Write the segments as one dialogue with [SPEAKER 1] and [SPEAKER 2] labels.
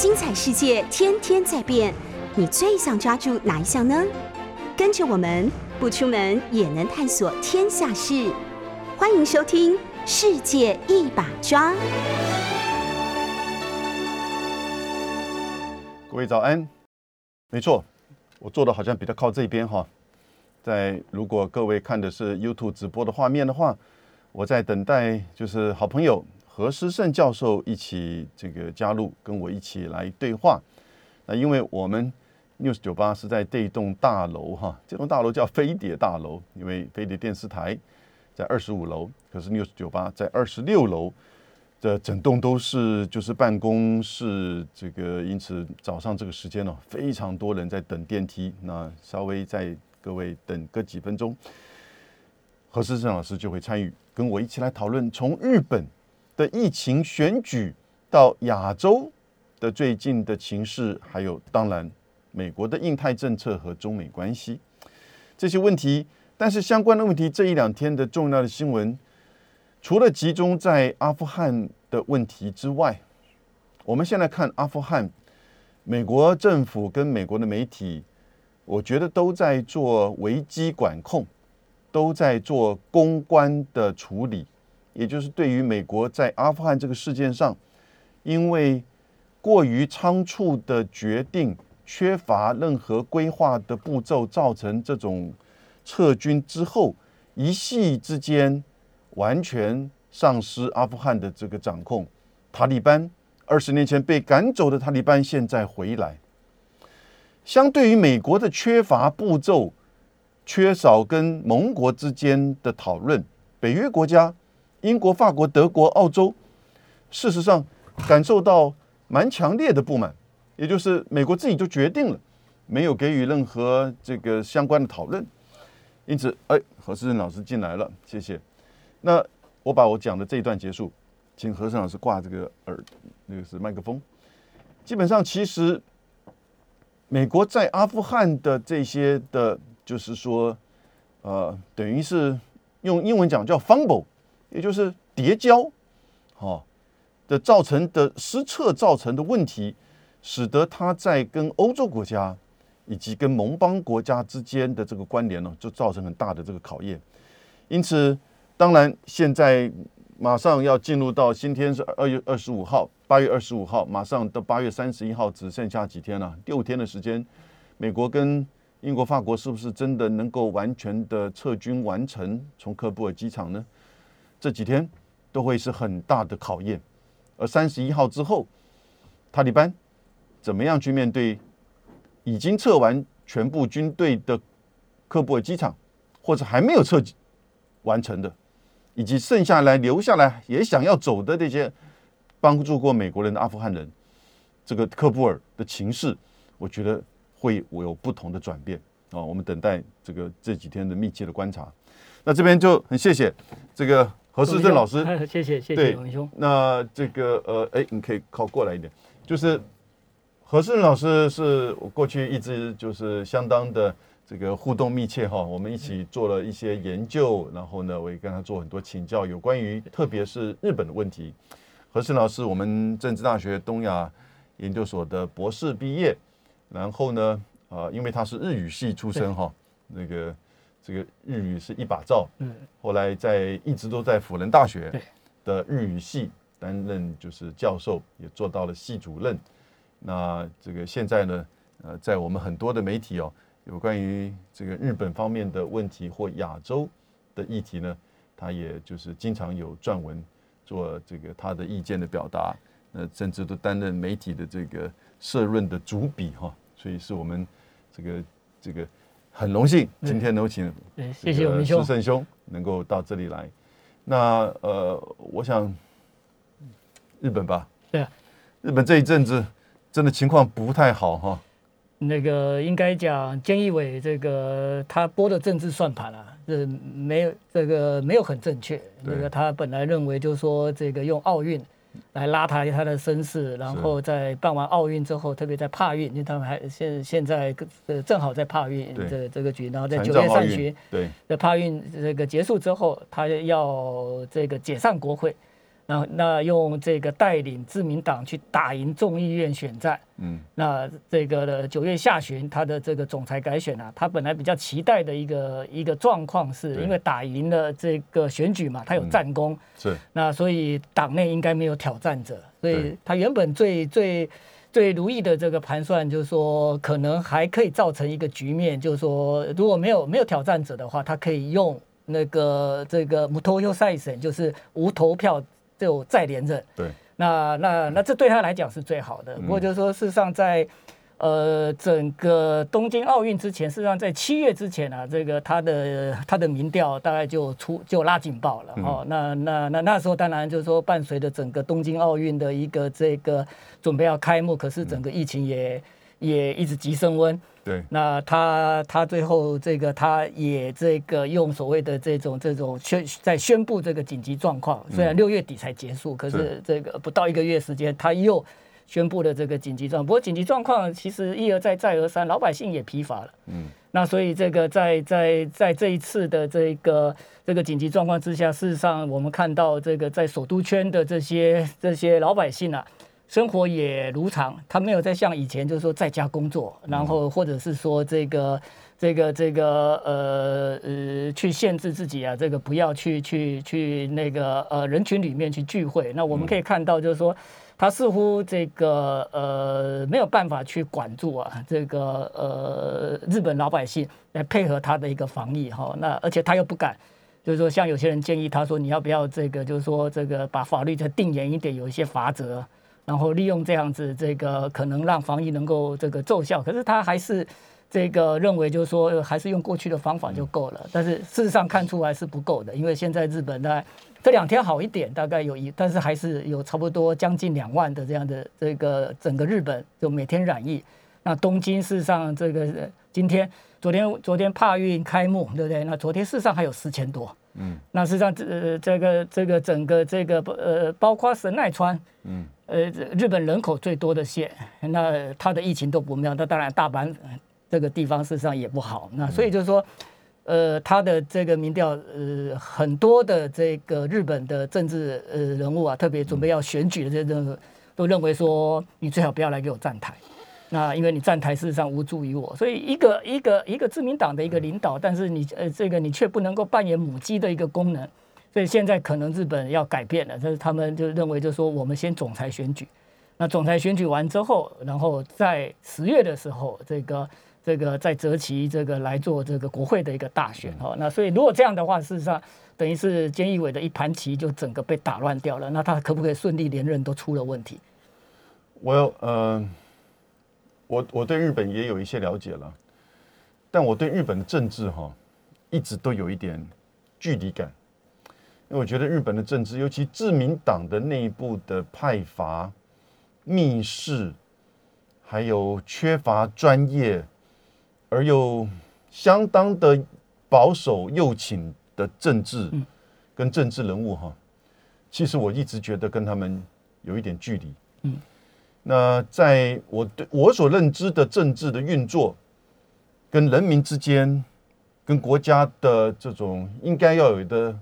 [SPEAKER 1] 精彩世界天天在变，你最想抓住哪一项呢？跟着我们不出门也能探索天下事，欢迎收听《世界一把抓》。
[SPEAKER 2] 各位早安，没错，我坐的好像比较靠这边哈。在如果各位看的是 YouTube 直播的画面的话，我在等待就是好朋友何思胜教授一起这个加入，跟我一起来对话。那因为我们 News 九八是在这一栋大楼哈，这栋大楼叫飞碟大楼，因为飞碟电视台在二十五楼，可是 News 九八在二十六楼。这整栋都是就是办公室，这个因此早上这个时间呢，非常多人在等电梯。那稍微在各位等个几分钟，何思正老师就会参与，跟我一起来讨论从日本的疫情选举到亚洲的最近的情势，还有当然美国的印太政策和中美关系这些问题。但是相关的问题，这一两天的重要的新闻。除了集中在阿富汗的问题之外，我们现在看阿富汗，美国政府跟美国的媒体，我觉得都在做危机管控，都在做公关的处理，也就是对于美国在阿富汗这个事件上，因为过于仓促的决定，缺乏任何规划的步骤，造成这种撤军之后一夕之间。完全丧失阿富汗的这个掌控，塔利班二十年前被赶走的塔利班现在回来。相对于美国的缺乏步骤，缺少跟盟国之间的讨论，北约国家英国、法国、德国、澳洲，事实上感受到蛮强烈的不满，也就是美国自己就决定了，没有给予任何这个相关的讨论。因此，哎，何世仁老师进来了，谢谢。那我把我讲的这一段结束，请何尚老师挂这个耳，那个是麦克风。基本上，其实美国在阿富汗的这些的，就是说，呃，等于是用英文讲叫 fumble，也就是叠交，好，的造成的失策造成的问题，使得他在跟欧洲国家以及跟盟邦国家之间的这个关联呢，就造成很大的这个考验，因此。当然，现在马上要进入到今天是二月二十五号，八月二十五号，马上到八月三十一号，只剩下几天了，六天的时间。美国跟英国、法国是不是真的能够完全的撤军完成从科布尔机场呢？这几天都会是很大的考验。而三十一号之后，塔利班怎么样去面对已经撤完全部军队的喀布尔机场，或者还没有撤完成的？以及剩下来留下来也想要走的那些帮助过美国人的阿富汗人，这个喀布尔的情势，我觉得会有不同的转变啊。我们等待这个这几天的密切的观察。那这边就很谢谢这个何世正老师，
[SPEAKER 3] 谢谢谢谢文兄。
[SPEAKER 2] 那这个呃，哎，你可以靠过来一点。就是何世正老师是我过去一直就是相当的。这个互动密切哈，我们一起做了一些研究，然后呢，我也跟他做很多请教，有关于特别是日本的问题。何世老师，我们政治大学东亚研究所的博士毕业，然后呢，啊，因为他是日语系出身哈，那个这个日语是一把照，嗯，后来在一直都在辅仁大学的日语系担任就是教授，也做到了系主任。那这个现在呢，呃，在我们很多的媒体哦。有关于这个日本方面的问题或亚洲的议题呢，他也就是经常有撰文做这个他的意见的表达，呃，甚至都担任媒体的这个社论的主笔哈，所以是我们这个这个很荣幸今天能请
[SPEAKER 3] 谢谢我们
[SPEAKER 2] 师圣兄能够到这里来。那呃，我想日本吧，
[SPEAKER 3] 对啊，
[SPEAKER 2] 日本这一阵子真的情况不太好哈。
[SPEAKER 3] 那个应该讲，菅义伟这个他播的政治算盘啊，是没有这个没有很正确。那个他本来认为就是说，这个用奥运来拉抬他的身世，然后在办完奥运之后，特别在帕运，因为他们还现现在呃正好在帕运这这个局，然后在九月上旬，
[SPEAKER 2] 对，
[SPEAKER 3] 在帕运这个结束之后，他要这个解散国会。那那用这个带领自民党去打赢众议院选战，
[SPEAKER 2] 嗯，
[SPEAKER 3] 那这个的九月下旬他的这个总裁改选啊，他本来比较期待的一个一个状况是，因为打赢了这个选举嘛，他有战功，
[SPEAKER 2] 是。
[SPEAKER 3] 那所以党内应该没有挑战者，所以他原本最最最如意的这个盘算就是说，可能还可以造成一个局面，就是说如果没有没有挑战者的话，他可以用那个这个无投票赛审，就是无投票就再连任。
[SPEAKER 2] 对，
[SPEAKER 3] 那那那这对他来讲是最好的。不过就是说，事实上在呃整个东京奥运之前，事实上在七月之前啊，这个他的他的民调大概就出就拉警报了哦。那那那那时候当然就是说，伴随着整个东京奥运的一个这个准备要开幕，可是整个疫情也也一直急升温。
[SPEAKER 2] 对，
[SPEAKER 3] 那他他最后这个他也这个用所谓的这种这种宣在宣布这个紧急状况，虽然六月底才结束，可是这个不到一个月时间，他又宣布了这个紧急状况。不过紧急状况其实一而再再而三，老百姓也疲乏了。
[SPEAKER 2] 嗯，
[SPEAKER 3] 那所以这个在在在这一次的这个这个紧急状况之下，事实上我们看到这个在首都圈的这些这些老百姓啊。生活也如常，他没有再像以前，就是说在家工作，然后或者是说这个这个这个呃呃去限制自己啊，这个不要去去去那个呃人群里面去聚会。那我们可以看到，就是说他似乎这个呃没有办法去管住啊，这个呃日本老百姓来配合他的一个防疫哈。那而且他又不敢。就是说，像有些人建议他说，你要不要这个，就是说这个把法律再定严一点，有一些罚则。然后利用这样子，这个可能让防疫能够这个奏效，可是他还是这个认为，就是说还是用过去的方法就够了。但是事实上看出来是不够的，因为现在日本大概这两天好一点，大概有一，但是还是有差不多将近两万的这样的这个整个日本就每天染疫。那东京事实上这个今天、昨天、昨天帕运开幕，对不对？那昨天事实上还有四千多。
[SPEAKER 2] 嗯，
[SPEAKER 3] 那实际上这这个这个整个这个呃，包括神奈川，
[SPEAKER 2] 嗯，
[SPEAKER 3] 呃，日本人口最多的县，那它的疫情都不妙。那当然，大阪这个地方事实上也不好。那所以就是说，呃，他的这个民调，呃，很多的这个日本的政治呃人物啊，特别准备要选举的这种，都认为说，你最好不要来给我站台。那因为你站台事实上无助于我，所以一个一个一个自民党的一个领导，但是你呃这个你却不能够扮演母鸡的一个功能，所以现在可能日本要改变了，就是他们就认为就说我们先总裁选举，那总裁选举完之后，然后在十月的时候，这个这个再择期这个来做这个国会的一个大选哦，那所以如果这样的话，事实上等于是菅义伟的一盘棋就整个被打乱掉了，那他可不可以顺利连任都出了问题。
[SPEAKER 2] 我有呃。我我对日本也有一些了解了，但我对日本的政治哈，一直都有一点距离感，因为我觉得日本的政治，尤其自民党的内部的派阀、密室，还有缺乏专业而又相当的保守右倾的政治跟政治人物哈，其实我一直觉得跟他们有一点距离。嗯。那在我对我所认知的政治的运作，跟人民之间，跟国家的这种应该要有的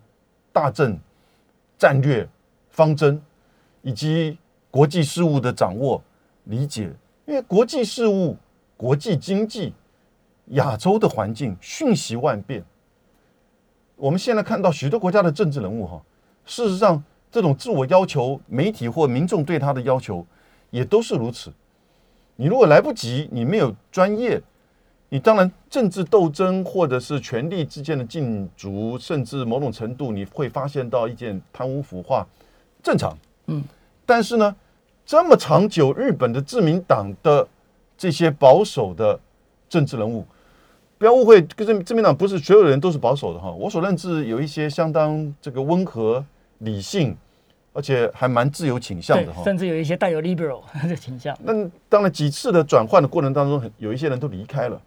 [SPEAKER 2] 大政战略方针，以及国际事务的掌握理解，因为国际事务、国际经济、亚洲的环境瞬息万变。我们现在看到许多国家的政治人物哈，事实上这种自我要求，媒体或民众对他的要求。也都是如此。你如果来不及，你没有专业，你当然政治斗争或者是权力之间的竞逐，甚至某种程度你会发现到一件贪污腐化，正常。嗯。但是呢，这么长久，日本的自民党的这些保守的政治人物，不要误会，跟自民党不是所有人都是保守的哈。我所认知有一些相当这个温和、理性。而且还蛮自由倾向的哈，
[SPEAKER 3] 甚至有一些带有 liberal 的倾向。
[SPEAKER 2] 那当然，几次的转换的过程当中，有一些人都离开了。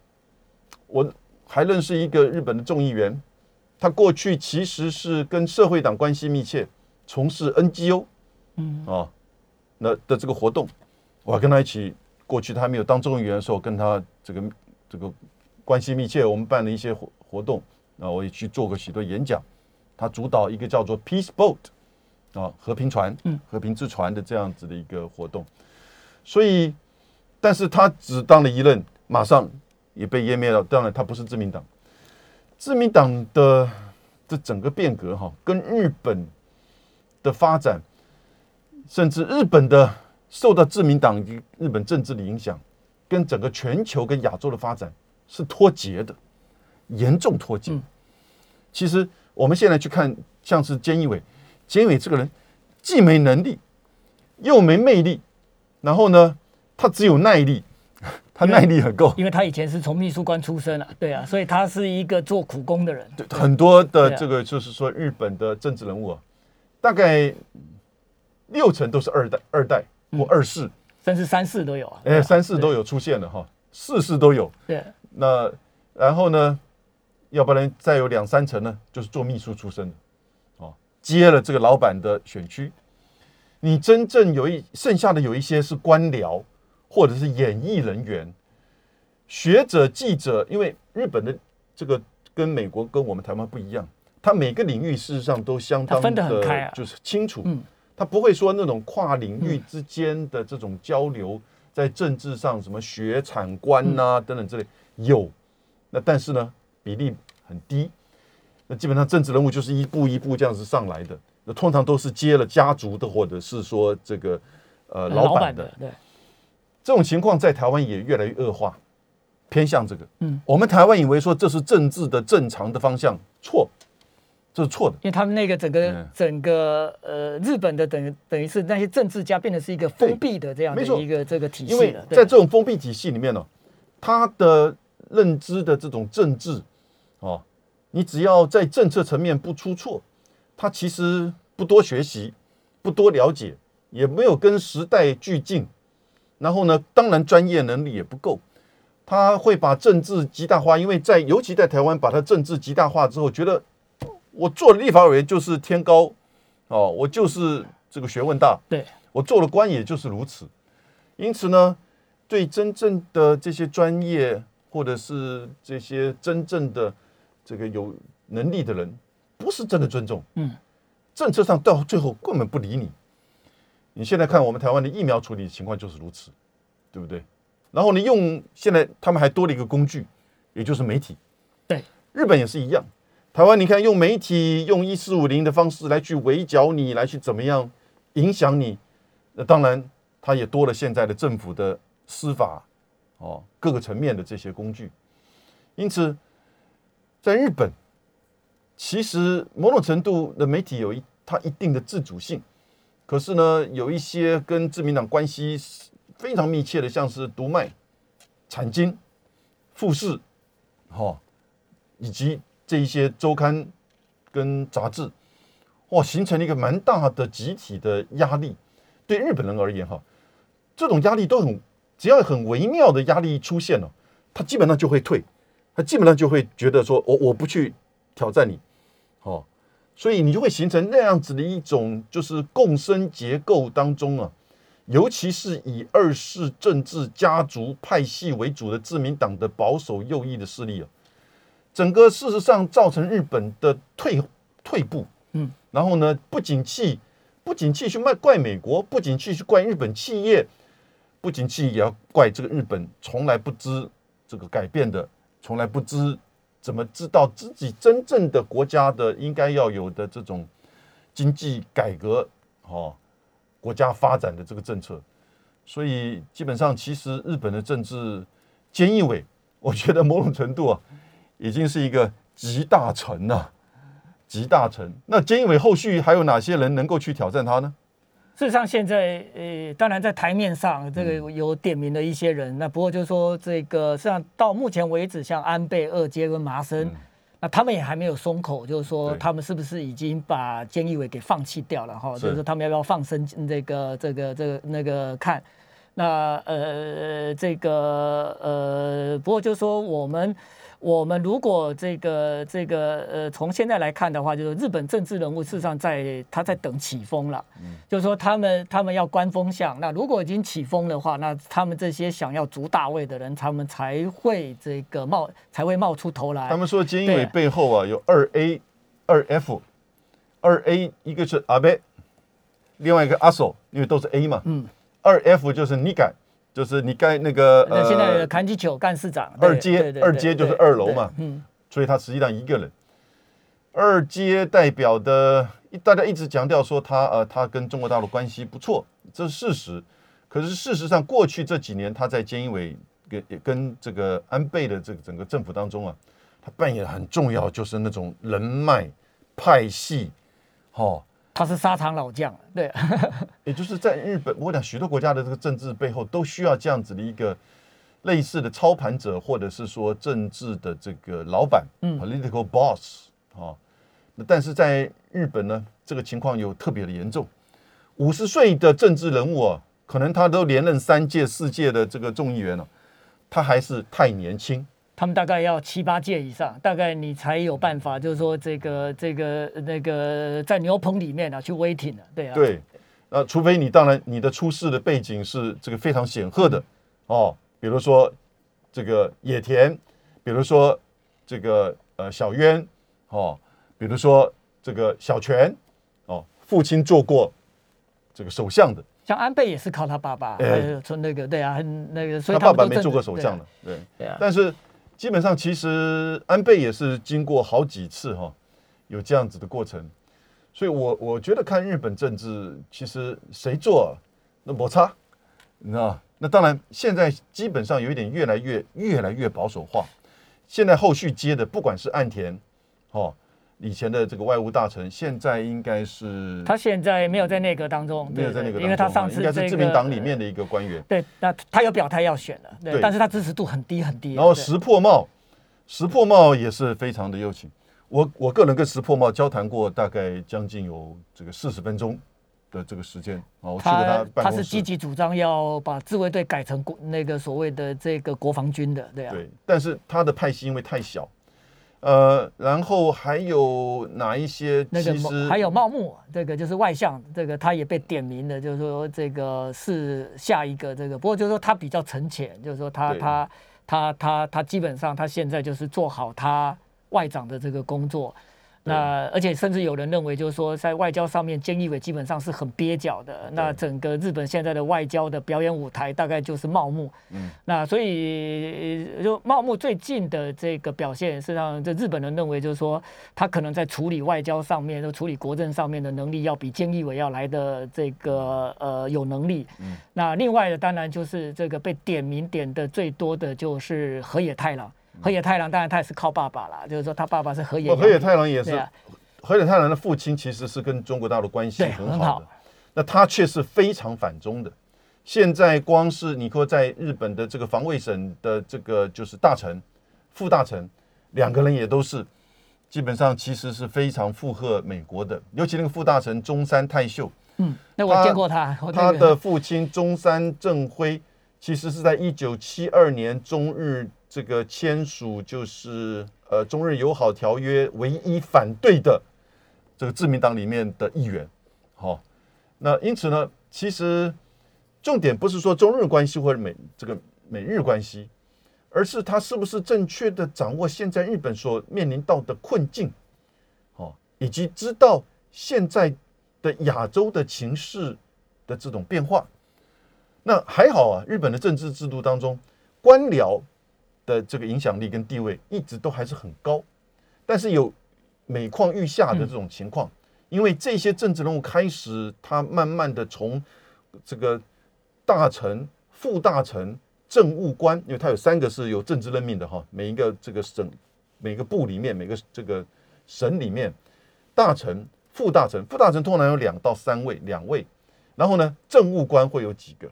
[SPEAKER 2] 我还认识一个日本的众议员，他过去其实是跟社会党关系密切，从事 NGO，嗯啊，那的这个活动，我跟他一起过去，他还没有当众议员的时候，跟他这个这个关系密切，我们办了一些活活动，啊，我也去做过许多演讲。他主导一个叫做 Peace Boat。啊，和平船，
[SPEAKER 3] 嗯，
[SPEAKER 2] 和平之船的这样子的一个活动，所以，但是他只当了一任，马上也被湮灭了。当然，他不是自民党，自民党的这整个变革哈，跟日本的发展，甚至日本的受到自民党与日本政治的影响，跟整个全球跟亚洲的发展是脱节的，严重脱节。其实我们现在去看，像是菅义伟，菅义伟这个人既没能力，又没魅力，然后呢，他只有耐力，他耐力很够。
[SPEAKER 3] 因为他以前是从秘书官出身啊，对啊，所以他是一个做苦工的人。
[SPEAKER 2] 对，很多的这个就是说日本的政治人物啊，大概六成都是二代、二代或二世，
[SPEAKER 3] 甚至三世都有啊。
[SPEAKER 2] 哎、三世都
[SPEAKER 3] 有。
[SPEAKER 2] 有出现了哈，四世都有。
[SPEAKER 3] 对，
[SPEAKER 2] 那然后呢，要不然再有两三成呢，就是做秘书出身的，哦，接了这个老板的选区。你真正有一剩下的有一些是官僚或者是演艺人员、学者、记者，因为日本的这个跟美国跟我们台湾不一样，它每个领域事实上都相当
[SPEAKER 3] 的分得很开啊。
[SPEAKER 2] 就是清楚。
[SPEAKER 3] 嗯。
[SPEAKER 2] 他不会说那种跨领域之间的这种交流，在政治上什么学产官呐、等等之类有，那但是呢比例很低，那基本上政治人物就是一步一步这样子上来的，那通常都是接了家族的或者是说这个呃老板的。
[SPEAKER 3] 的，对，
[SPEAKER 2] 这种情况在台湾也越来越恶化，偏向这个。
[SPEAKER 3] 嗯，
[SPEAKER 2] 我们台湾以为说这是政治的正常的方向，错，这是错的。
[SPEAKER 3] 因为他们那个整个、
[SPEAKER 2] 嗯
[SPEAKER 3] 整个呃日本的等于等于是那些政治家变得是一个封闭的这样的一个这个体系
[SPEAKER 2] 因为
[SPEAKER 3] 了。
[SPEAKER 2] 在
[SPEAKER 3] 对
[SPEAKER 2] 这种封闭体系里面呢、他的认知的这种政治，哦，你只要在政策层面不出错，他其实不多学习，不多了解，也没有跟时代俱进，然后呢，当然专业能力也不够，他会把政治极大化，因为在尤其在台湾把他政治极大化之后，觉得我做了立法委员就是天高，哦，我就是这个学问大，
[SPEAKER 3] 对，
[SPEAKER 2] 我做了官也就是如此。因此呢，对真正的这些专业或者是这些真正的这个有能力的人，不是真的尊重。
[SPEAKER 3] 嗯，
[SPEAKER 2] 政策上到最后根本不理你。你现在看我们台湾的疫苗处理情况就是如此，对不对？然后呢，用现在他们还多了一个工具，也就是媒体。
[SPEAKER 3] 对，
[SPEAKER 2] 日本也是一样。台湾你看用媒体用一四五零的方式来去围剿你，来去怎么样影响你？那当然，它也多了现在的政府的司法哦各个层面的这些工具。因此，在日本，其实某种程度的媒体有一它一定的自主性，可是呢，有一些跟自民党关系非常密切的，像是读卖、产经、富士，哈、以及这一些周刊跟杂志，哇，形成了一个蛮大的集体的压力。对日本人而言，哈，这种压力都很，只要很微妙的压力出现了，他基本上就会退，他基本上就会觉得说，我我不去挑战你，哦，所以你就会形成那样子的一种就是共生结构当中啊，尤其是以二世政治家族派系为主的自民党的保守右翼的势力啊，整个事实上造成日本的退退步，
[SPEAKER 3] 嗯，
[SPEAKER 2] 然后呢，不景气，不景气去卖怪美国，不景气去怪日本企业，不景气也要怪这个日本从来不知这个改变的，从来不知怎么知道自己真正的国家的应该要有的这种经济改革，哦，国家发展的这个政策，所以基本上其实日本的政治菅义伟，我觉得某种程度啊，已经是一个集大成呐、集大成。那菅义伟后续还有哪些人能够去挑战他呢？
[SPEAKER 3] 事实上，现在呃，当然在台面上这个
[SPEAKER 2] 嗯
[SPEAKER 3] 有点名的一些人，那不过就是说这个，实际上到目前为止，像安倍、二阶跟麻生，那他们也还没有松口，就是说他们是不是已经把菅义伟给放弃掉了哈？就是说他们要不要放生这个这个这个那个看？那呃这个呃，不过就是说我们。我们如果这个这个呃，从现在来看的话，就是日本政治人物事实上在他在等起风了，就是说他们他们要观风向。那如果已经起风的话，那他们这些想要逐大位的人，他们才会这个冒才会冒出头来。
[SPEAKER 2] 他们说菅义伟
[SPEAKER 3] 对。
[SPEAKER 2] 背后啊有二 A、二 F、二 A，一个是阿贝，另外一个阿手，因为都是 A 嘛，嗯，二 F 就是你改，就是你该那个
[SPEAKER 3] 那现在
[SPEAKER 2] 呃
[SPEAKER 3] 的砍起九干事长，
[SPEAKER 2] 二阶二阶就是二楼嘛
[SPEAKER 3] 嗯，
[SPEAKER 2] 所以他实际上一个人。二阶代表的，大家一直强调说他呃，他跟中国大陆关系不错，这是事实。可是事实上，过去这几年他在菅义伟跟跟这个安倍的这个整个政府当中啊，他扮演很重要，就是那种人脉派系，哦，
[SPEAKER 3] 他是沙场老将，对，
[SPEAKER 2] 也就是在日本，我讲许多国家的这个政治背后都需要这样子的一个类似的操盘者，或者是说政治的这个老板、
[SPEAKER 3] 嗯
[SPEAKER 2] p o l i t i c a l boss 啊。那但是在日本呢，这个情况又特别的严重。五十岁的政治人物啊，可能他都连任三届、四届的这个众议员了、他还是太年轻。
[SPEAKER 3] 他们大概要七八届以上，大概你才有办法，就是说这个这个那个在牛棚里面啊去 waiting 的，对啊，
[SPEAKER 2] 对，呃，除非你当然你的出世的背景是这个非常显赫的哦，比如说这个野田，比如说这个呃小渊哦，比如说这个小泉哦，父亲做过这个首相的，
[SPEAKER 3] 像安倍也是靠他爸爸，从那个对啊，很那个，所以
[SPEAKER 2] 他爸爸没做过
[SPEAKER 3] 治
[SPEAKER 2] 首相的，，对，
[SPEAKER 3] 对啊，
[SPEAKER 2] 但是基本上其实安倍也是经过好几次哈、有这样子的过程，所以我我觉得看日本政治，其实谁做那摩擦，你知道？那当然现在基本上有一点越来越越来越保守化，现在后续接的不管是岸田，哦。以前的这个外务大臣，现在应该是
[SPEAKER 3] 他现在没有在内阁当中，
[SPEAKER 2] 没有在内
[SPEAKER 3] 阁因为他上次
[SPEAKER 2] 应该是自民党里面的一个官员。
[SPEAKER 3] 对，那他有表态要选了，对，
[SPEAKER 2] 对
[SPEAKER 3] 但是他支持度很低很低，
[SPEAKER 2] 然后石破茂，石破茂也是非常的热情。我我个人跟石破茂交谈过，大概将近有这个四十分钟的这个时间啊，我去过
[SPEAKER 3] 他
[SPEAKER 2] 办公室。
[SPEAKER 3] 他是积极主张要把自卫队改成国那个所谓的这个国防军的，对啊，
[SPEAKER 2] 对，但是他的派系因为太小，呃，然后还有哪一些
[SPEAKER 3] 那个还有茂木，这个就是外向，这个他也被点名的，就是说这个是下一个这个，不过就是说他比较沉潜，就是说他他他他他基本上他现在就是做好他外长的这个工作。那而且甚至有人认为，就是说在外交上面，菅义伟基本上是很蹩脚的。那整个日本现在的外交的表演舞台，大概就是茂木。
[SPEAKER 2] 嗯，
[SPEAKER 3] 那所以呃就茂木最近的这个表现，实际上这日本人认为就是说，他可能在处理外交上面、就处理国政上面的能力，要比菅义伟要来的这个呃有能力。
[SPEAKER 2] 嗯，
[SPEAKER 3] 那另外的当然就是这个被点名点的最多的就是河野太郎。河野太郎当然他也是靠爸爸啦，就是说他爸爸是河野
[SPEAKER 2] 哦，河野太郎也是河野太郎的父亲其实是跟中国大陆关系
[SPEAKER 3] 很好
[SPEAKER 2] 的，那他却是非常反中的。现在光是你说在日本的这个防卫省的这个就是大臣、副大臣两个人也都是，基本上其实是非常附和美国的，尤其那个副大臣中山泰秀，
[SPEAKER 3] 嗯，那我
[SPEAKER 2] 他
[SPEAKER 3] 见过他，
[SPEAKER 2] 他的父亲中山正辉，其实是在一九七二年中日这个签署就是呃中日友好条约唯一反对的这个自民党里面的议员，好、那因此呢，其实重点不是说中日关系或者美这个美日关系，而是他是不是正确的掌握现在日本所面临到的困境，哦，以及知道现在的亚洲的情势的这种变化。那还好啊，日本的政治制度当中，官僚的这个影响力跟地位一直都还是很高，但是有每况愈下的这种情况，因为这些政治人物开始他慢慢的从这个大臣、副大臣、政务官，因为他有三个是有政治任命的哈，每一个这个省、每个部里面、每个这个省里面，大臣、副大臣、副大臣通常有两到三位，两位，然后呢，政务官会有几个，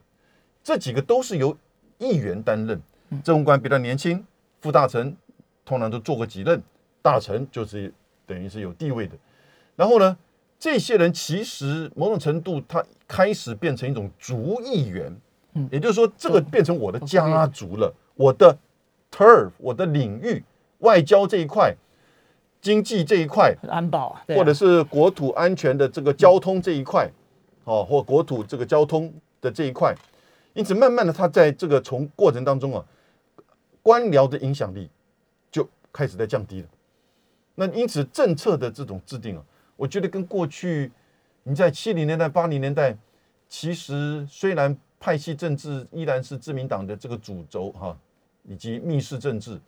[SPEAKER 2] 这几个都是由议员担任，政务官比较年轻，副大臣通常都做过几任，大臣就是等于是有地位的，然后呢，这些人其实某种程度他开始变成一种族议员，
[SPEAKER 3] 嗯。
[SPEAKER 2] 也就是说，这个变成我的家族了，我的 turf，我的领域，外交这一块，经济这一块，
[SPEAKER 3] 安保，
[SPEAKER 2] 或者是国土安全的这个交通这一块，哦，或国土这个交通的这一块，因此慢慢的，他在这个从过程当中啊，官僚的影响力就开始在降低了。那因此政策的这种制定啊，我觉得跟过去你在七零年代、八零年代，其实虽然派系政治依然是自民党的这个主轴哈，以及密室政治，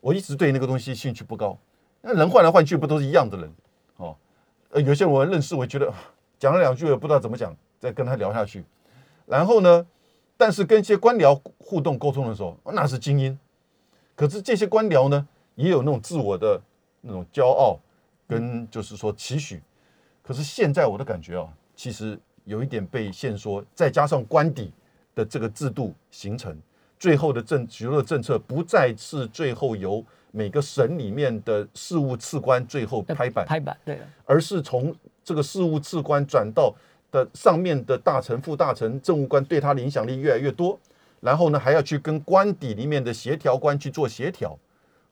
[SPEAKER 2] 我一直对那个东西兴趣不高。那人换来换去不都是一样的人？哦，呃，有些我认识，我觉得讲了两句，我不知道怎么讲，再跟他聊下去。然后呢，但是跟一些官僚互动沟通的时候，那是精英。可是这些官僚呢，也有那种自我的那种骄傲，跟就是说期许。可是现在我的感觉啊，其实有一点被限缩，再加上官邸的这个制度形成，最后的政许多的政策不再是最后由每个省里面的事务次官最后拍板，
[SPEAKER 3] 拍板对，
[SPEAKER 2] 而是从这个事务次官转到的上面的大臣、副大臣、政务官，对他的影响力越来越多。然后呢，还要去跟官邸里面的协调官去做协调，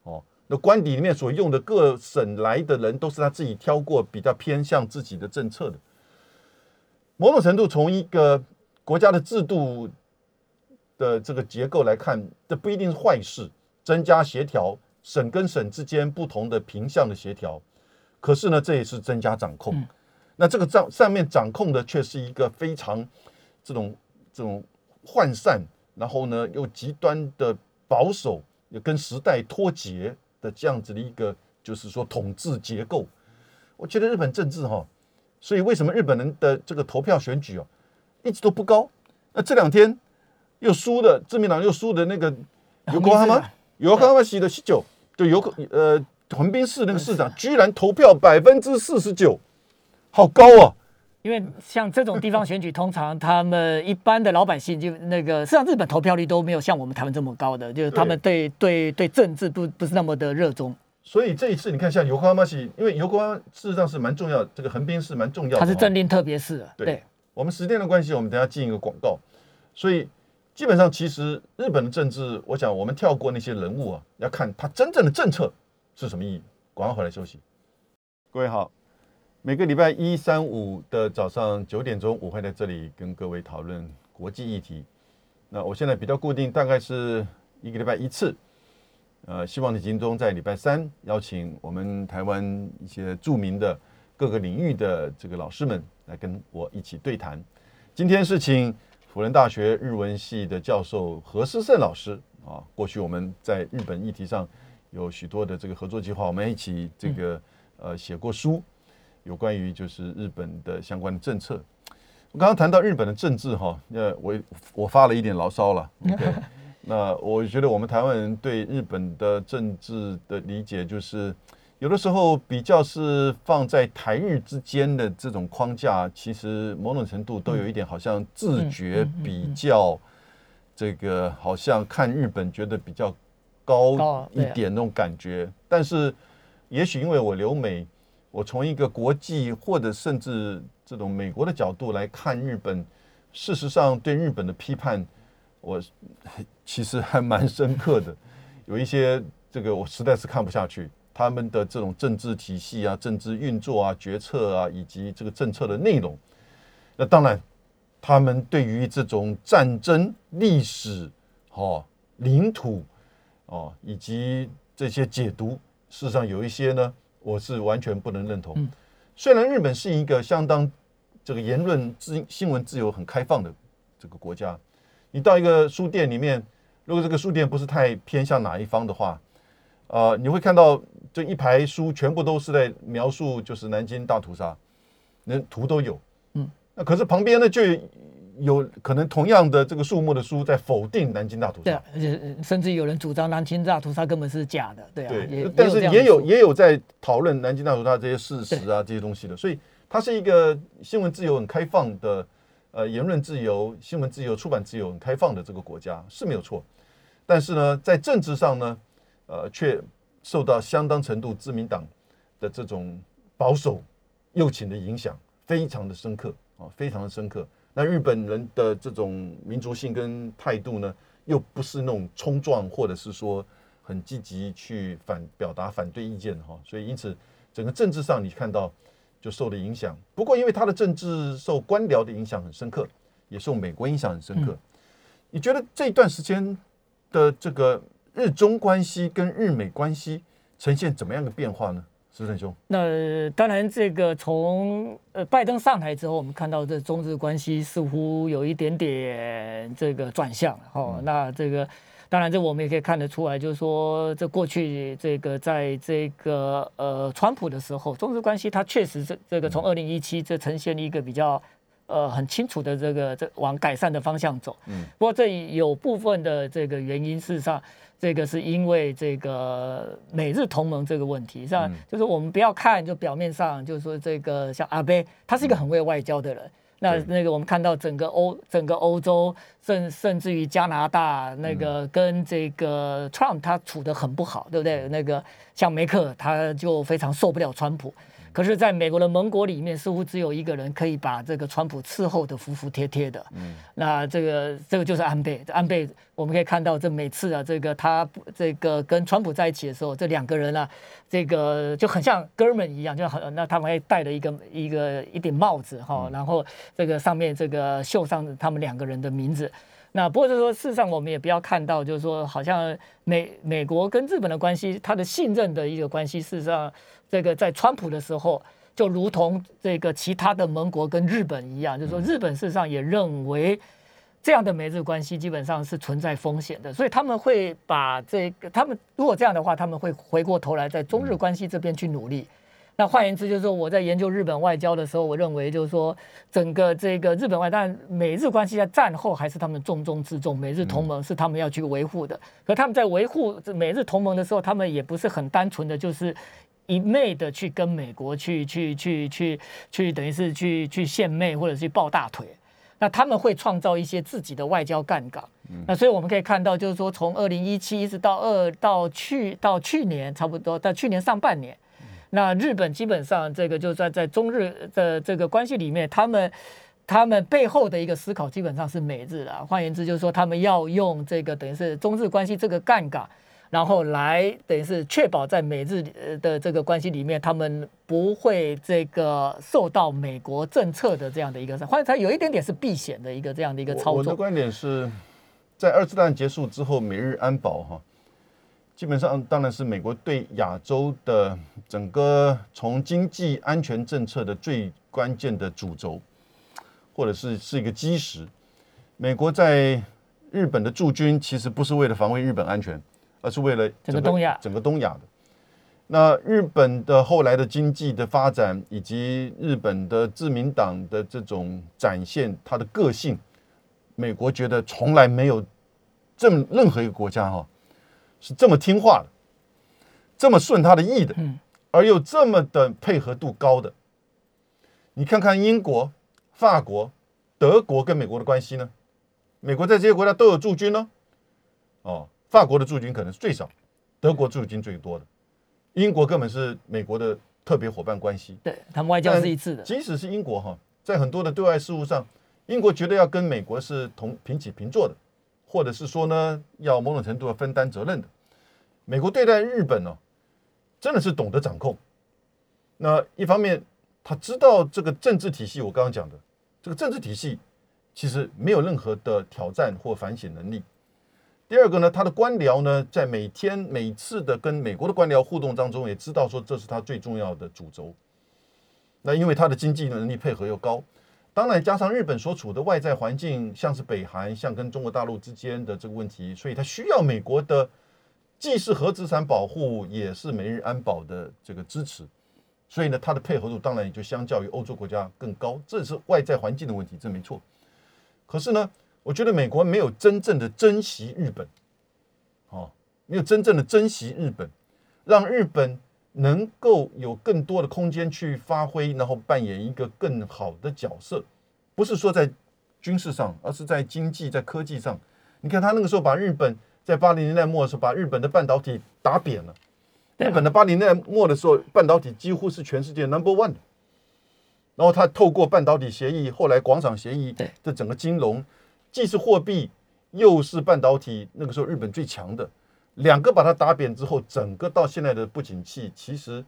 [SPEAKER 2] 哦，那官邸里面所用的各省来的人，都是他自己挑过，比较偏向自己的政策的。某种程度，从一个国家的制度的这个结构来看，这不一定是坏事，增加协调，省跟省之间不同的平向的协调。可是呢，这也是增加掌控。那这个上上面掌控的却是一个非常这种这种涣散。然后呢，又极端的保守，也跟时代脱节的这样子的一个，就是说统治结构。我觉得日本政治哈，所以为什么日本人的这个投票选举哦，一直都不高？那这两天又输的，自民党又输的那个 有国哈吗？有国哈吗？西的西九，就有呃横滨市那个市长，居然投票百分之四十九，好高啊！
[SPEAKER 3] 因为像这种地方选举，通常他们一般的老百姓就那个，实际上日本投票率都没有像我们台湾这么高的，就是他们对对对政治不不是那么的热衷。
[SPEAKER 2] 所以这一次你看，像油花马西，因为油花事实上是蛮重要，这个横滨是蛮重要的，
[SPEAKER 3] 它是政令特别市。对，
[SPEAKER 2] 我们时间的关系，我们等下进一个广告。所以基本上，其实日本的政治，我想我们跳过那些人物啊，要看他真正的政策是什么意义。广告回来休息，各位好。每个礼拜一、三、五的早上九点钟，我会在这里跟各位讨论国际议题。那我现在比较固定，大概是一个礼拜一次。呃，希望你集中在礼拜三邀请我们台湾一些著名的各个领域的这个老师们来跟我一起对谈。今天是请辅仁大学日文系的教授何思胜老师啊。过去我们在日本议题上有许多的这个合作计划，我们一起这个呃写过书。有关于就是日本的相关的政策，我刚刚谈到日本的政治哈，那我我发了一点牢骚了。那我觉得我们台湾人对日本的政治的理解，就是有的时候比较是放在台日之间的这种框架，其实某种程度都有一点好像自觉比较这个，好像看日本觉得比较高一点那种感觉。但是也许因为我留美。我从一个国际或者甚至这种美国的角度来看日本，事实上对日本的批判，我其实还蛮深刻的。有一些这个我实在是看不下去，他们的这种政治体系啊、政治运作啊、决策啊，以及这个政策的内容。那当然，他们对于这种战争历史、哦领土哦以及这些解读，事实上有一些呢。我是完全不能认同。虽然日本是一个相当这个言论自新闻自由很开放的这个国家，你到一个书店里面，如果这个书店不是太偏向哪一方的话，呃，你会看到这一排书全部都是在描述就是南京大屠杀，那图都有。嗯，那可是旁边呢就。有可能同样的这个数目的书在否定南京大屠杀，
[SPEAKER 3] 对，而且甚至有人主张南京大屠杀根本是假的，对啊。
[SPEAKER 2] 对，但是也有也有在讨论南京大屠杀这些事实啊这些东西的，所以它是一个新闻自由很开放的，呃，言论自由、新闻自由、出版自由很开放的这个国家是没有错。但是呢，在政治上呢，呃，却受到相当程度自民党的这种保守右倾的影响，非常的深刻啊，非常的深刻。那日本人的这种民族性跟态度呢，又不是那种冲撞，或者是说很积极去反表达反对意见哈，所以因此整个政治上你看到就受了影响。不过因为他的政治受官僚的影响很深刻，也受美国影响很深刻。你觉得这一段时间的这个日中关系跟日美关系呈现怎么样的变化呢？石正兄，
[SPEAKER 3] 那当然，这个从呃拜登上台之后，我们看到这中日关系似乎有一点点这个转向哦。那这个当然，这我们也可以看得出来，就是说，这过去这个在这个呃川普的时候，中日关系它确实这这个从二零一七这呈现一个比较呃很清楚的这个这往改善的方向走。嗯。不过这有部分的这个原因，事实上。这个是因为这个美日同盟这个问题，像就是我们不要看就表面上就是说这个像阿贝，他是一个很会外交的人。那那个我们看到整个欧整个欧洲，甚甚至于加拿大那个跟这个 Trump 他处的很不好，对不对？那个像梅克他就非常受不了川普。可是，在美国的盟国里面，似乎只有一个人可以把这个川普伺候的服服帖帖的。嗯，那这个这个就是安倍。安倍，我们可以看到，这每次啊，这个他这个跟川普在一起的时候，这两个人啊，这个就很像哥们一样，就很那他们还戴了一个一个一顶帽子哈，然后这个上面这个绣上他们两个人的名字。那不过就是说，事实上我们也不要看到，就是说，好像美美国跟日本的关系，它的信任的一个关系，事实上。这个在川普的时候，就如同这个其他的盟国跟日本一样，就是说日本事实上也认为这样的美日关系基本上是存在风险的，所以他们会把这个，他们如果这样的话，他们会回过头来在中日关系这边去努力。那换言之，就是说我在研究日本外交的时候，我认为就是说整个这个日本外，但美日关系在战后还是他们重中之重，美日同盟是他们要去维护的。可他们在维护美日同盟的时候，他们也不是很单纯的就是。一昧的去跟美国去去去去去，等于是去去献媚或者去抱大腿，那他们会创造一些自己的外交杠杆。那所以我们可以看到，就是说从二零一七一直到二到去到去年差不多，到去年上半年，那日本基本上这个就在在中日的这个关系里面，他们他们背后的一个思考基本上是美日啊。换言之，就是说他们要用这个等于是中日关系这个杠杆。然后来等于是确保在美日的这个关系里面，他们不会这个受到美国政策的这样的一个，或者它有一点点是避险的一个这样的一个操作。
[SPEAKER 2] 我的观点是在二次大战结束之后，美日安保哈，基本上当然是美国对亚洲的整个从经济安全政策的最关键的主轴，或者是是一个基石。美国在日本的驻军其实不是为了防卫日本安全。而是为了
[SPEAKER 3] 整个东亚，
[SPEAKER 2] 整个东亚的。那日本的后来的经济的发展，以及日本的自民党的这种展现它的个性，美国觉得从来没有这么任何一个国家哈是这么听话的，这么顺他的意的，而又这么的配合度高的。你看看英国、法国、德国跟美国的关系呢？美国在这些国家都有驻军呢，哦。法国的驻军可能是最少，德国驻军最多的，英国根本是美国的特别伙伴关系。
[SPEAKER 3] 对他们外交是一致的。
[SPEAKER 2] 即使是英国哈，在很多的对外事务上，英国觉得要跟美国是同平起平坐的，或者是说呢，要某种程度要分担责任的。美国对待日本呢，真的是懂得掌控。那一方面，他知道这个政治体系，我刚刚讲的这个政治体系，其实没有任何的挑战或反省能力。第二个呢，他的官僚呢，在每天每次的跟美国的官僚互动当中，也知道说这是他最重要的主轴。那因为他的经济能力配合又高，当然加上日本所处的外在环境，像是北韩，像跟中国大陆之间的这个问题，所以他需要美国的既是核资产保护，也是美日安保的这个支持。所以呢，它的配合度当然也就相较于欧洲国家更高。这是外在环境的问题，这没错。可是呢？我觉得美国没有真正的珍惜日本，哦，没有真正的珍惜日本，让日本能够有更多的空间去发挥，然后扮演一个更好的角色。不是说在军事上，而是在经济、在科技上。你看他那个时候把日本在八零年代末的时候把日本的半导体打扁了。日本的八零年代末的时候，半导体几乎是全世界 number one 的。然后他透过半导体协议，后来广场协议这整个金融。既是货币，又是半导体，那个时候日本最强的，两个把它打扁之后，整个到现在的不景气，其实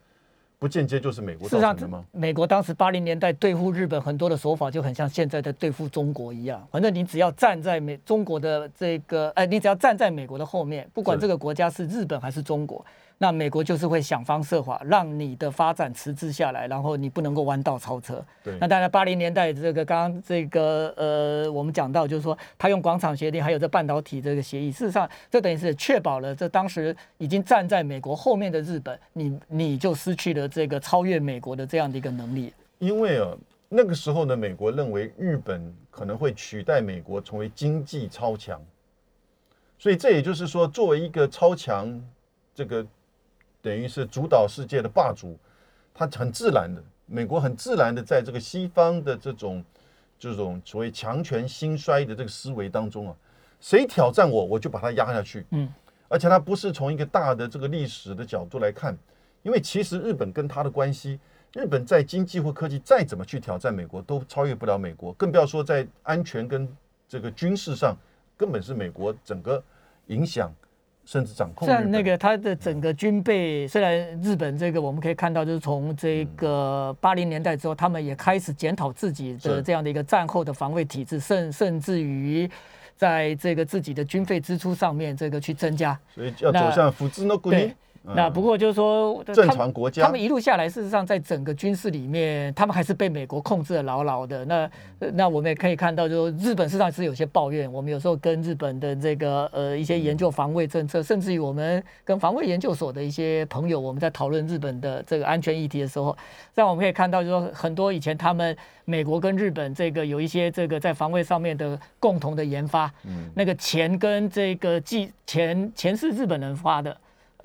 [SPEAKER 2] 不间接就是美国造成的吗？
[SPEAKER 3] 美国当时八零年代对付日本很多的手法就很像现在的对付中国一样，反正你只要站在美中国的这个，哎，你只要站在美国的后面，不管这个国家是日本还是中国，那美国就是会想方设法让你的发展迟滞下来，然后你不能够弯道超车。
[SPEAKER 2] 对
[SPEAKER 3] 那当然，八零年代这个刚刚这个呃，我们讲到就是说，他用广场协定还有这半导体这个协议，事实上这等于是确保了这当时已经站在美国后面的日本，你你就失去了这个超越美国的这样的一个能力。
[SPEAKER 2] 因为啊，那个时候呢，美国认为日本可能会取代美国成为经济超强，所以这也就是说，作为一个超强，这个等于是主导世界的霸主，他很自然的，美国很自然的在这个西方的这种这种所谓强权兴衰的这个思维当中啊，谁挑战我，我就把他压下去。
[SPEAKER 3] 嗯，
[SPEAKER 2] 而且他不是从一个大的这个历史的角度来看，因为其实日本跟他的关系。日本在经济或科技再怎么去挑战美国，都超越不了美国，更不要说在安全跟这个军事上，根本是美国整个影响甚至掌控。
[SPEAKER 3] 像那个他的整个军备，虽然日本这个我们可以看到，就是从这个八零年代之后，他们也开始检讨自己的这样的一个战后的防卫体制，甚甚至于在这个自己的军费支出上面这个去增加，
[SPEAKER 2] 所以要走向福之诺古尼。
[SPEAKER 3] 那不过就是说，
[SPEAKER 2] 正常国家，
[SPEAKER 3] 他们一路下来，事实上在整个军事里面，他们还是被美国控制的牢牢的。那那我们也可以看到，就日本事实上是有些抱怨。我们有时候跟日本的这个呃一些研究防卫政策，甚至于我们跟防卫研究所的一些朋友，我们在讨论日本的这个安全议题的时候，让我们可以看到，就说很多以前他们美国跟日本这个有一些这个在防卫上面的共同的研发，嗯，那个钱跟这个技钱钱是日本人发的。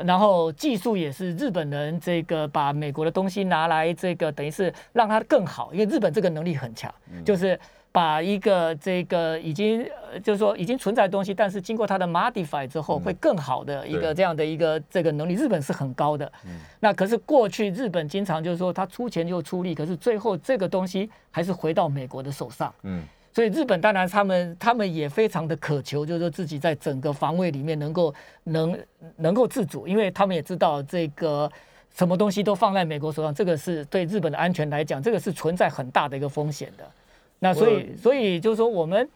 [SPEAKER 3] 然后技术也是日本人这个把美国的东西拿来这个等于是让它更好，因为日本这个能力很强，就是把一个这个已经就是说已经存在的东西，但是经过它的 modify 之后会更好的一个这样的一个这个能力，日本是很高的。那可是过去日本经常就是说他出钱又出力，可是最后这个东西还是回到美国的手上。嗯。所以日本当然他们他们也非常的渴求，就是说自己在整个防卫里面能够能能够自主，因为他们也知道这个什么东西都放在美国手上，这个是对日本的安全来讲，这个是存在很大的一个风险的。那所以所以就是说我们，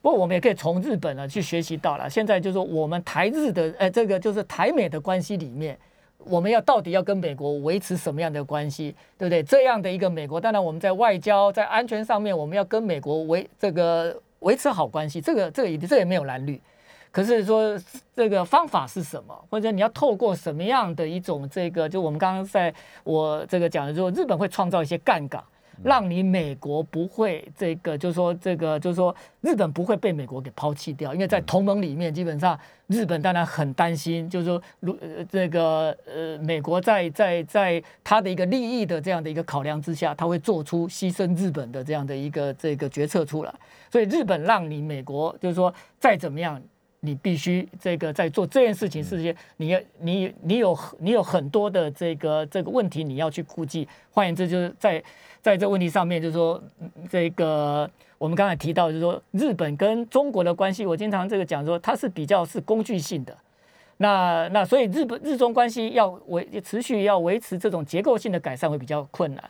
[SPEAKER 3] 不过我们也可以从日本呢去学习到了。现在就是说我们台日的呃这个就是台美的关系里面。我们要到底要跟美国维持什么样的关系，对不对？这样的一个美国，当然我们在外交、在安全上面，我们要跟美国维这个维持好关系，这个、这个也、这也没有蓝绿。可是说这个方法是什么，或者你要透过什么样的一种这个，就我们刚刚在我这个讲的时候，日本会创造一些杠杆。让你美国不会这个，就是说这个，就是说日本不会被美国给抛弃掉，因为在同盟里面，基本上日本当然很担心，就是说如这个呃美国在在在他的一个利益的这样的一个考量之下，他会做出牺牲日本的这样的一个这个决策出来。所以日本让你美国就是说再怎么样，你必须这个在做这件事情之前，你要你你有你有很多的这个这个问题你要去顾忌。换言之，就是在在这问题上面，就是说，这个我们刚才提到，就是说，日本跟中国的关系，我经常这个讲说，它是比较是工具性的。那那所以日本日中关系要维持续要维持这种结构性的改善会比较困难。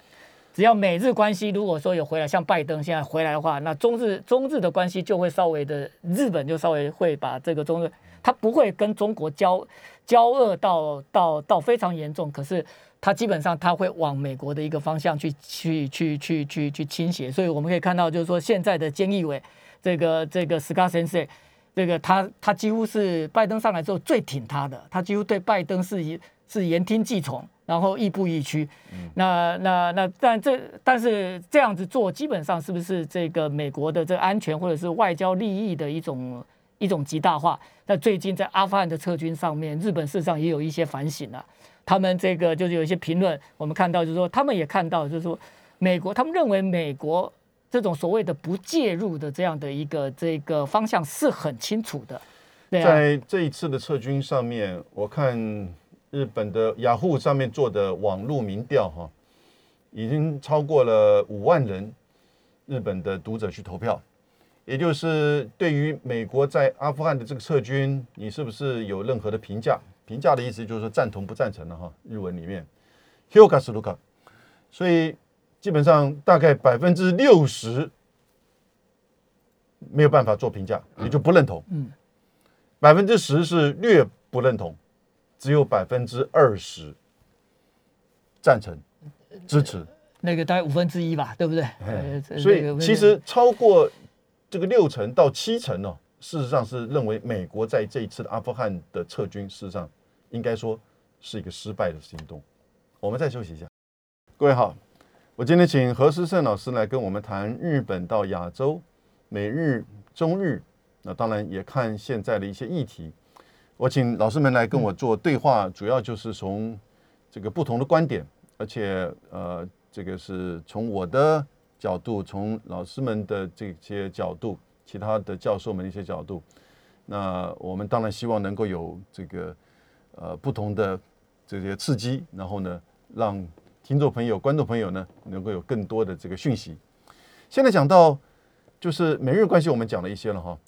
[SPEAKER 3] 只要美日关系如果说有回来，像拜登现在回来的话，那中日中日的关系就会稍微的，日本就稍微会把这个中日，他不会跟中国交交恶到到到非常严重，可是。它基本上它会往美国的一个方向去去去去去去倾斜，所以我们可以看到，就是说现在的菅义伟这个这个生，这个他他几乎是拜登上来之后最挺他的，他几乎对拜登是是言听计从，然后亦步亦趋。那那那但这但是这样子做，基本上是不是这个美国的这个安全或者是外交利益的一种一种极大化？那最近在阿富汗的撤军上面，日本事实上也有一些反省了。他们这个就是有一些评论，我们看到就是说，他们也看到就是说，美国他们认为美国这种所谓的不介入的这样的一个这个方向是很清楚的。
[SPEAKER 2] 在这一次的撤军上面，我看日本的雅虎上面做的网络民调哈，已经超过了五万人日本的读者去投票，也就是对于美国在阿富汗的这个撤军，你是不是有任何的评价？评价的意思就是说赞同不赞成的哈，日文里面。H u g a s Luka，所以基本上大概百分之六十没有办法做评价，也就不认同。嗯，百分之十是略不认同，只有百分之二十赞成支持，
[SPEAKER 3] 那个大概五分之一吧，对不对？
[SPEAKER 2] 哎，所以其实超过这个六成到七成呢，事实上是认为美国在这一次的阿富汗的撤军，事实上应该说是一个失败的行动。我们再休息一下，各位好，我今天请何思胜老师来跟我们谈日本到亚洲、美日、中日，那当然也看现在的一些议题。我请老师们来跟我做对话，主要就是从这个不同的观点，而且呃，这个是从我的角度，从老师们的这些角度，其他的教授们一些角度。那我们当然希望能够有这个呃不同的这些刺激，然后呢。让听众朋友、观众朋友呢，能够有更多的这个讯息。现在讲到就是美日关系，我们讲了一些了哈。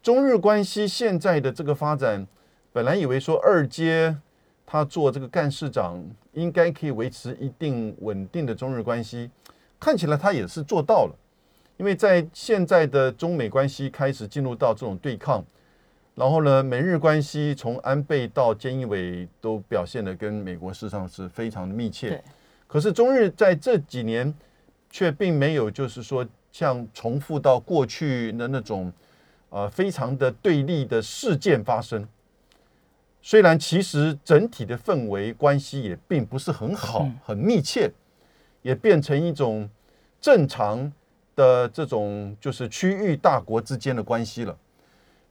[SPEAKER 2] 中日关系现在的这个发展，本来以为说二阶他做这个干事长，应该可以维持一定稳定的中日关系，看起来他也是做到了。因为在现在的中美关系开始进入到这种对抗。然后呢，美日关系从安倍到菅义伟都表现的跟美国事实上是非常的密切。可是中日在这几年却并没有，就是说像重复到过去的那种呃非常的对立的事件发生。虽然其实整体的氛围关系也并不是很好、很密切，也变成一种正常的这种就是区域大国之间的关系了。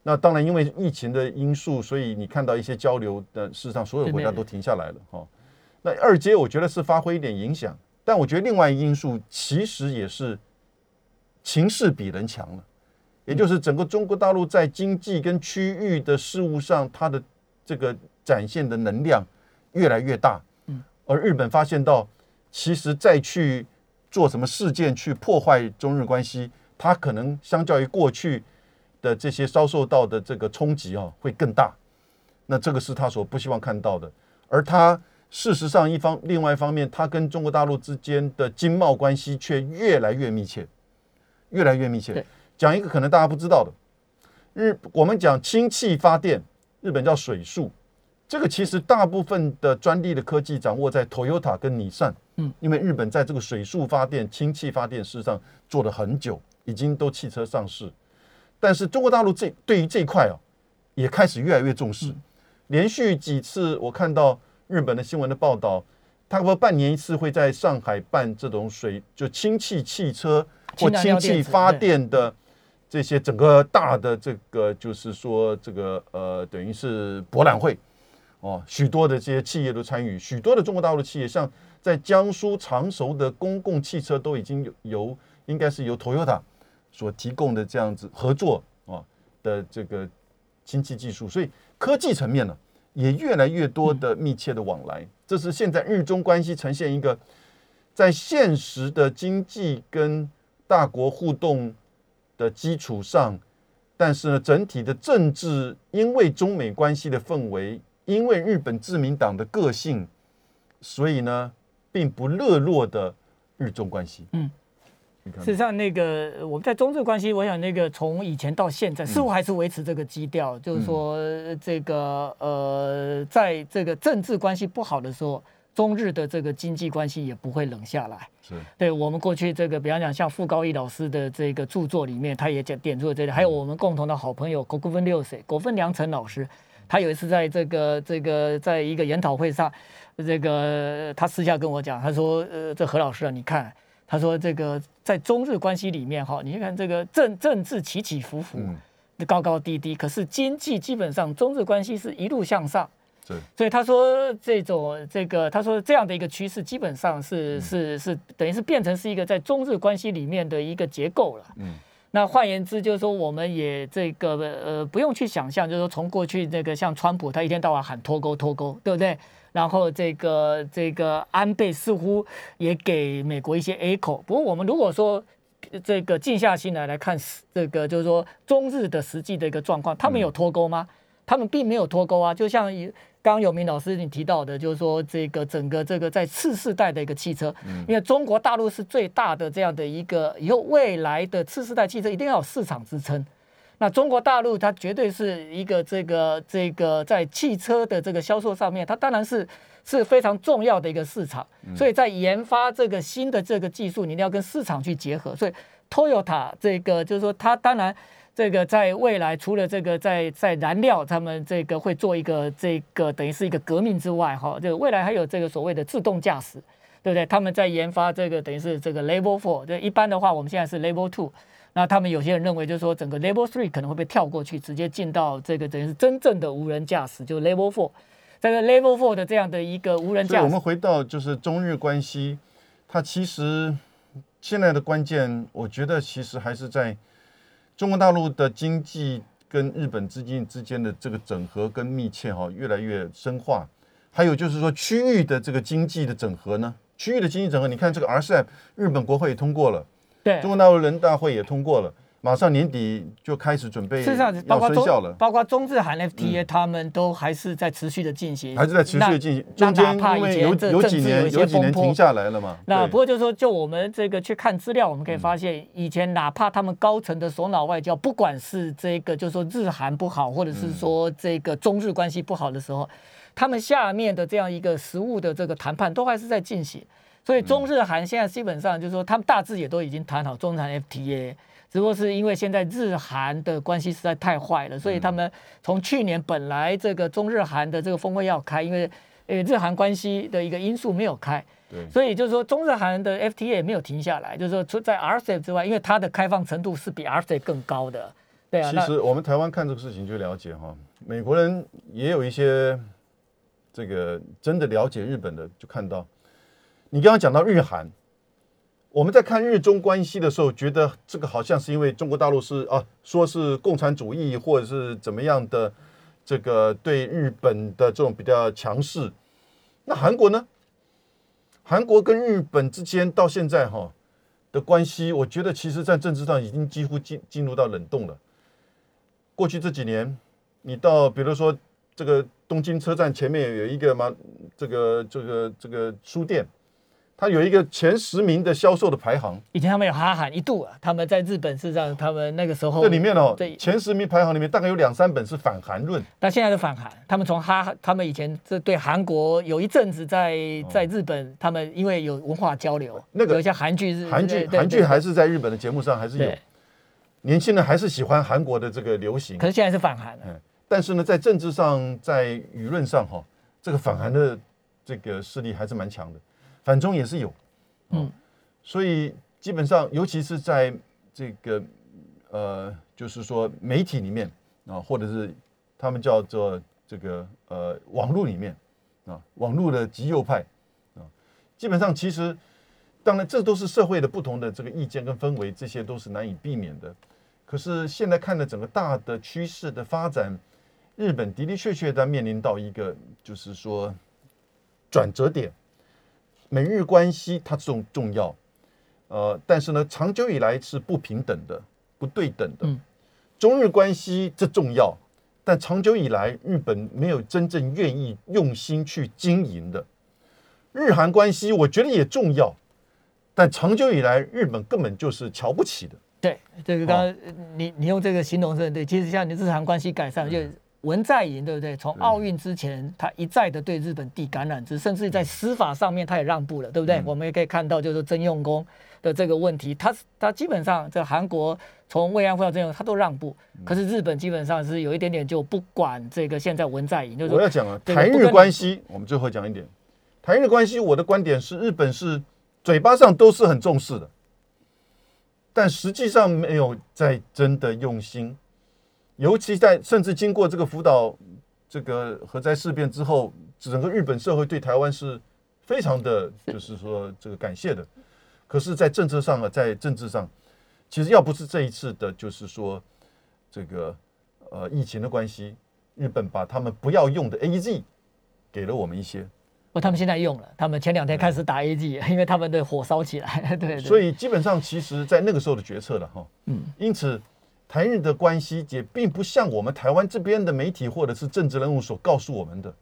[SPEAKER 2] 那当然，因为疫情的因素，所以你看到一些交流的，事实上所有国家都停下来了哈。那二阶我觉得是发挥一点影响，但我觉得另外一因素其实也是情势比人强了，也就是整个中国大陆在经济跟区域的事务上，它的这个展现的能量越来越大。嗯，而日本发现到，其实再去做什么事件去破坏中日关系，它可能相较于过去。的这些遭受到的这个冲击啊，会更大。那这个是他所不希望看到的。而他事实上一方，另外一方面，他跟中国大陆之间的经贸关系却越来越密切，越来越密切。讲一个可能大家不知道的，日我们讲氢气发电，日本叫水素，这个其实大部分的专利的科技掌握在 Toyota 跟尼桑。嗯，因为日本在这个水速发电、氢气发电事实上做了很久，已经都汽车上市。但是中国大陆这对于这一块哦，也开始越来越重视。连续几次我看到日本的新闻的报道，差不多半年一次会在上海办这种水就氢气汽车或氢气发电的这些整个大的这个就是说这个呃等于是博览会。哦，许多的这些企业都参与，许多的中国大陆企业像在江苏常熟的公共汽车都已经有由应该是由 Toyota。所提供的这样子合作啊的这个氢气技术，所以科技层面呢也越来越多的密切的往来。这是现在日中关系呈现一个在现实的经济跟大国互动的基础上，但是呢整体的政治因为中美关系的氛围，因为日本自民党的个性，所以呢并不热络的日中关系。嗯。
[SPEAKER 3] 事实上，那个我们在中日关系，我想那个从以前到现在，似乎还是维持这个基调，就是说这个呃，在这个政治关系不好的时候，中日的这个经济关系也不会冷下来。
[SPEAKER 2] 是，
[SPEAKER 3] 对我们过去这个，比方讲像傅高义老师的这个著作里面，他也讲点出了这里，还有我们共同的好朋友国分六岁国分良成老师，他有一次在这个这个在一个研讨会上，这个他私下跟我讲，他说呃，这何老师啊，你看。他说：“这个在中日关系里面，哈，你看这个政政治起起伏伏，高高低低，可是经济基本上中日关系是一路向上。
[SPEAKER 2] 对，
[SPEAKER 3] 所以他说这种这个，他说这样的一个趋势，基本上是是是等于是变成是一个在中日关系里面的一个结构了。嗯，那换言之，就是说我们也这个呃不用去想象，就是说从过去那个像川普，他一天到晚喊脱钩脱钩，对不对？”然后这个这个安倍似乎也给美国一些 echo，不过我们如果说这个静下心来来看，这个就是说中日的实际的一个状况，他们有脱钩吗？他们并没有脱钩啊。就像刚刚有明老师你提到的，就是说这个整个这个在次世代的一个汽车，因为中国大陆是最大的这样的一个以后未来的次世代汽车一定要有市场支撑。那中国大陆它绝对是一个这个这个在汽车的这个销售上面，它当然是是非常重要的一个市场。所以在研发这个新的这个技术，你一定要跟市场去结合。所以 Toyota 这个就是说，它当然这个在未来除了这个在在燃料他们这个会做一个这个等于是一个革命之外，哈，这个未来还有这个所谓的自动驾驶，对不对？他们在研发这个等于是这个 Level Four，这一般的话我们现在是 Level Two。那他们有些人认为，就是说整个 Level Three 可能会被跳过去，直接进到这个等于是真正的无人驾驶，就 Level Four。这个 Level Four 的这样的一个无人驾驶，
[SPEAKER 2] 我们回到就是中日关系，它其实现在的关键，我觉得其实还是在中国大陆的经济跟日本之间之间的这个整合跟密切哈，越来越深化。还有就是说区域的这个经济的整合呢，区域的经济整合，你看这个 RCEP，日本国会也通过了。
[SPEAKER 3] 对，
[SPEAKER 2] 中国大陆人大会也通过了，马上年底就开始准备，
[SPEAKER 3] 事实上包括
[SPEAKER 2] 生效了，
[SPEAKER 3] 包括中日韩 FTA，他们都还是在持续的进行，
[SPEAKER 2] 还是在持续的进行。中间因为有有几年有几年停下来了嘛。
[SPEAKER 3] 那不过就是说，就我们这个去看资料，我们可以发现，以前哪怕他们高层的首脑外交，不管是这个就是说日韩不好，或者是说这个中日关系不好的时候，他们下面的这样一个实物的这个谈判都还是在进行。所以中日韩现在基本上就是说，他们大致也都已经谈好中韩 FTA，只不过是因为现在日韩的关系实在太坏了，所以他们从去年本来这个中日韩的这个峰会要开，因为呃日韩关系的一个因素没有开，
[SPEAKER 2] 对，
[SPEAKER 3] 所以就是说中日韩的 FTA 也没有停下来，就是说除在 RCEP 之外，因为它的开放程度是比 RCEP 更高的，对啊。
[SPEAKER 2] 其实我们台湾看这个事情就了解哈，美国人也有一些这个真的了解日本的，就看到。你刚刚讲到日韩，我们在看日中关系的时候，觉得这个好像是因为中国大陆是啊，说是共产主义或者是怎么样的，这个对日本的这种比较强势。那韩国呢？韩国跟日本之间到现在哈的关系，我觉得其实在政治上已经几乎进进入到冷冻了。过去这几年，你到比如说这个东京车站前面有一个嘛，这个这个这个书店。它有一个前十名的销售的排行。
[SPEAKER 3] 以前他们有哈韩一度啊，他们在日本是让他们那个时候
[SPEAKER 2] 这里面哦，前十名排行里面大概有两三本是反韩论。
[SPEAKER 3] 但现在是反韩，他们从哈，他们以前这对韩国有一阵子在在日本，他们因为有文化交流，
[SPEAKER 2] 那个
[SPEAKER 3] 有些韩剧，
[SPEAKER 2] 韩剧韩剧还是在日本的节目上还是有，年轻人还是喜欢韩国的这个流行。
[SPEAKER 3] 可是现在是反韩
[SPEAKER 2] 嗯，但是呢，在政治上，在舆论上哈，这个反韩的这个势力还是蛮强的。反中也是有，嗯，所以基本上，尤其是在这个呃，就是说媒体里面啊，或者是他们叫做这个呃网络里面啊，网络的极右派啊，基本上其实，当然这都是社会的不同的这个意见跟氛围，这些都是难以避免的。可是现在看的整个大的趋势的发展，日本的的确确在面临到一个就是说转折点。美日关系它重重要，呃，但是呢，长久以来是不平等的、不对等的。中日关系这重要，但长久以来日本没有真正愿意用心去经营的。日韩关系我觉得也重要，但长久以来日本根本就是瞧不起的。
[SPEAKER 3] 对，这个刚刚你你用这个形容是对，其实像你日韩关系改善就。文在寅对不对？从奥运之前，他一再的对日本递橄榄枝，甚至在司法上面他也让步了，对不对？我们也可以看到，就是征用工的这个问题，他他基本上在韩国从慰安妇到征用，他都让步。可是日本基本上是有一点点就不管这个现在文在寅。就是
[SPEAKER 2] 我要讲啊，台日关系，我们最后讲一点，台日关系，我的观点是，日本是嘴巴上都是很重视的，但实际上没有在真的用心。尤其在甚至经过这个福岛这个核灾事变之后，整个日本社会对台湾是非常的，就是说这个感谢的。可是，在政策上啊，在政治上，其实要不是这一次的，就是说这个呃疫情的关系，日本把他们不要用的 A G 给了我们一些。
[SPEAKER 3] 不，他们现在用了，他们前两天开始打 A G，因为他们的火烧起来。对。
[SPEAKER 2] 所以基本上，其实在那个时候的决策了哈。嗯。因此。台日的关系也并不像我们台湾这边的媒体或者是政治人物所告诉我们的，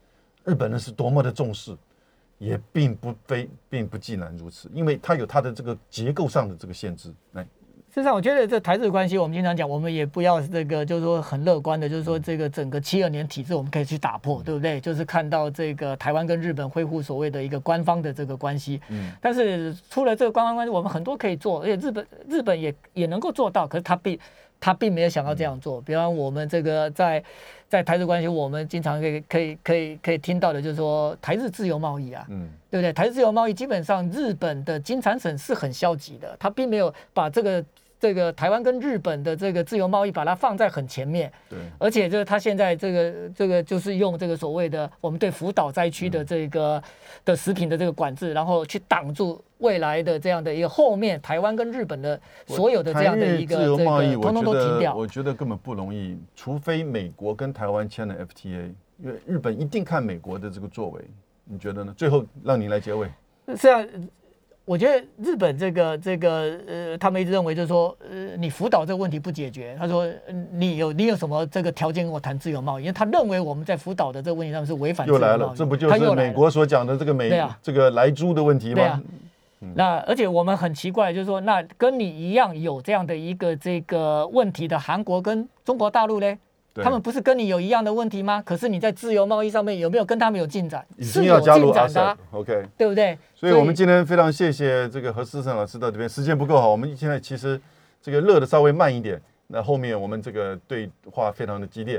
[SPEAKER 2] 日本人是多么的重视，也并不非并不尽然如此，因为它有它的这个结构上的这个限制。来，
[SPEAKER 3] 事实上，我觉得这台日关系，我们经常讲，我们也不要这个，就是说很乐观的，就是说这个整个七二年体制，我们可以去打破，对不对？就是看到这个台湾跟日本恢复所谓的一个官方的这个关系。嗯。但是除了这个官方关系，我们很多可以做，而且日本日本也也能够做到，可是它并他并没有想到这样做。比方我们这个在在台日关系，我们经常可以可以可以可以听到的，就是说台日自由贸易啊，嗯，对不对？台日自由贸易基本上日本的金产省是很消极的，他并没有把这个。这个台湾跟日本的这个自由贸易，把它放在很前面。
[SPEAKER 2] 对，
[SPEAKER 3] 而且就是他现在这个这个就是用这个所谓的我们对福岛灾区的这个的食品的这个管制，然后去挡住未来的这样的一个后面台湾跟日本的所有的这样的一个这个通通都停掉。
[SPEAKER 2] 我觉得根本不容易，除非美国跟台湾签了 FTA，因为日本一定看美国的这个作为。你觉得呢？最后让你来结尾。
[SPEAKER 3] 是啊。我觉得日本这个这个呃，他们一直认为就是说，呃，你福岛这个问题不解决，他说你有你有什么这个条件跟我谈自由贸易？因为他认为我们在福岛的这个问题上是违反。
[SPEAKER 2] 又来了，这不就是美国所讲的这个美这个来猪的问题吗？
[SPEAKER 3] 对啊。那而且我们很奇怪，就是说，那跟你一样有这样的一个这个问题的韩国跟中国大陆呢？他们不是跟你有一样的问题吗？可是你在自由贸易上面有没有跟他们有进展？
[SPEAKER 2] 是有进展的，OK，
[SPEAKER 3] 对不对？
[SPEAKER 2] 所以我们今天非常谢谢这个何思成老师到这边，时间不够哈，我们现在其实这个热的稍微慢一点，那后面我们这个对话非常的激烈。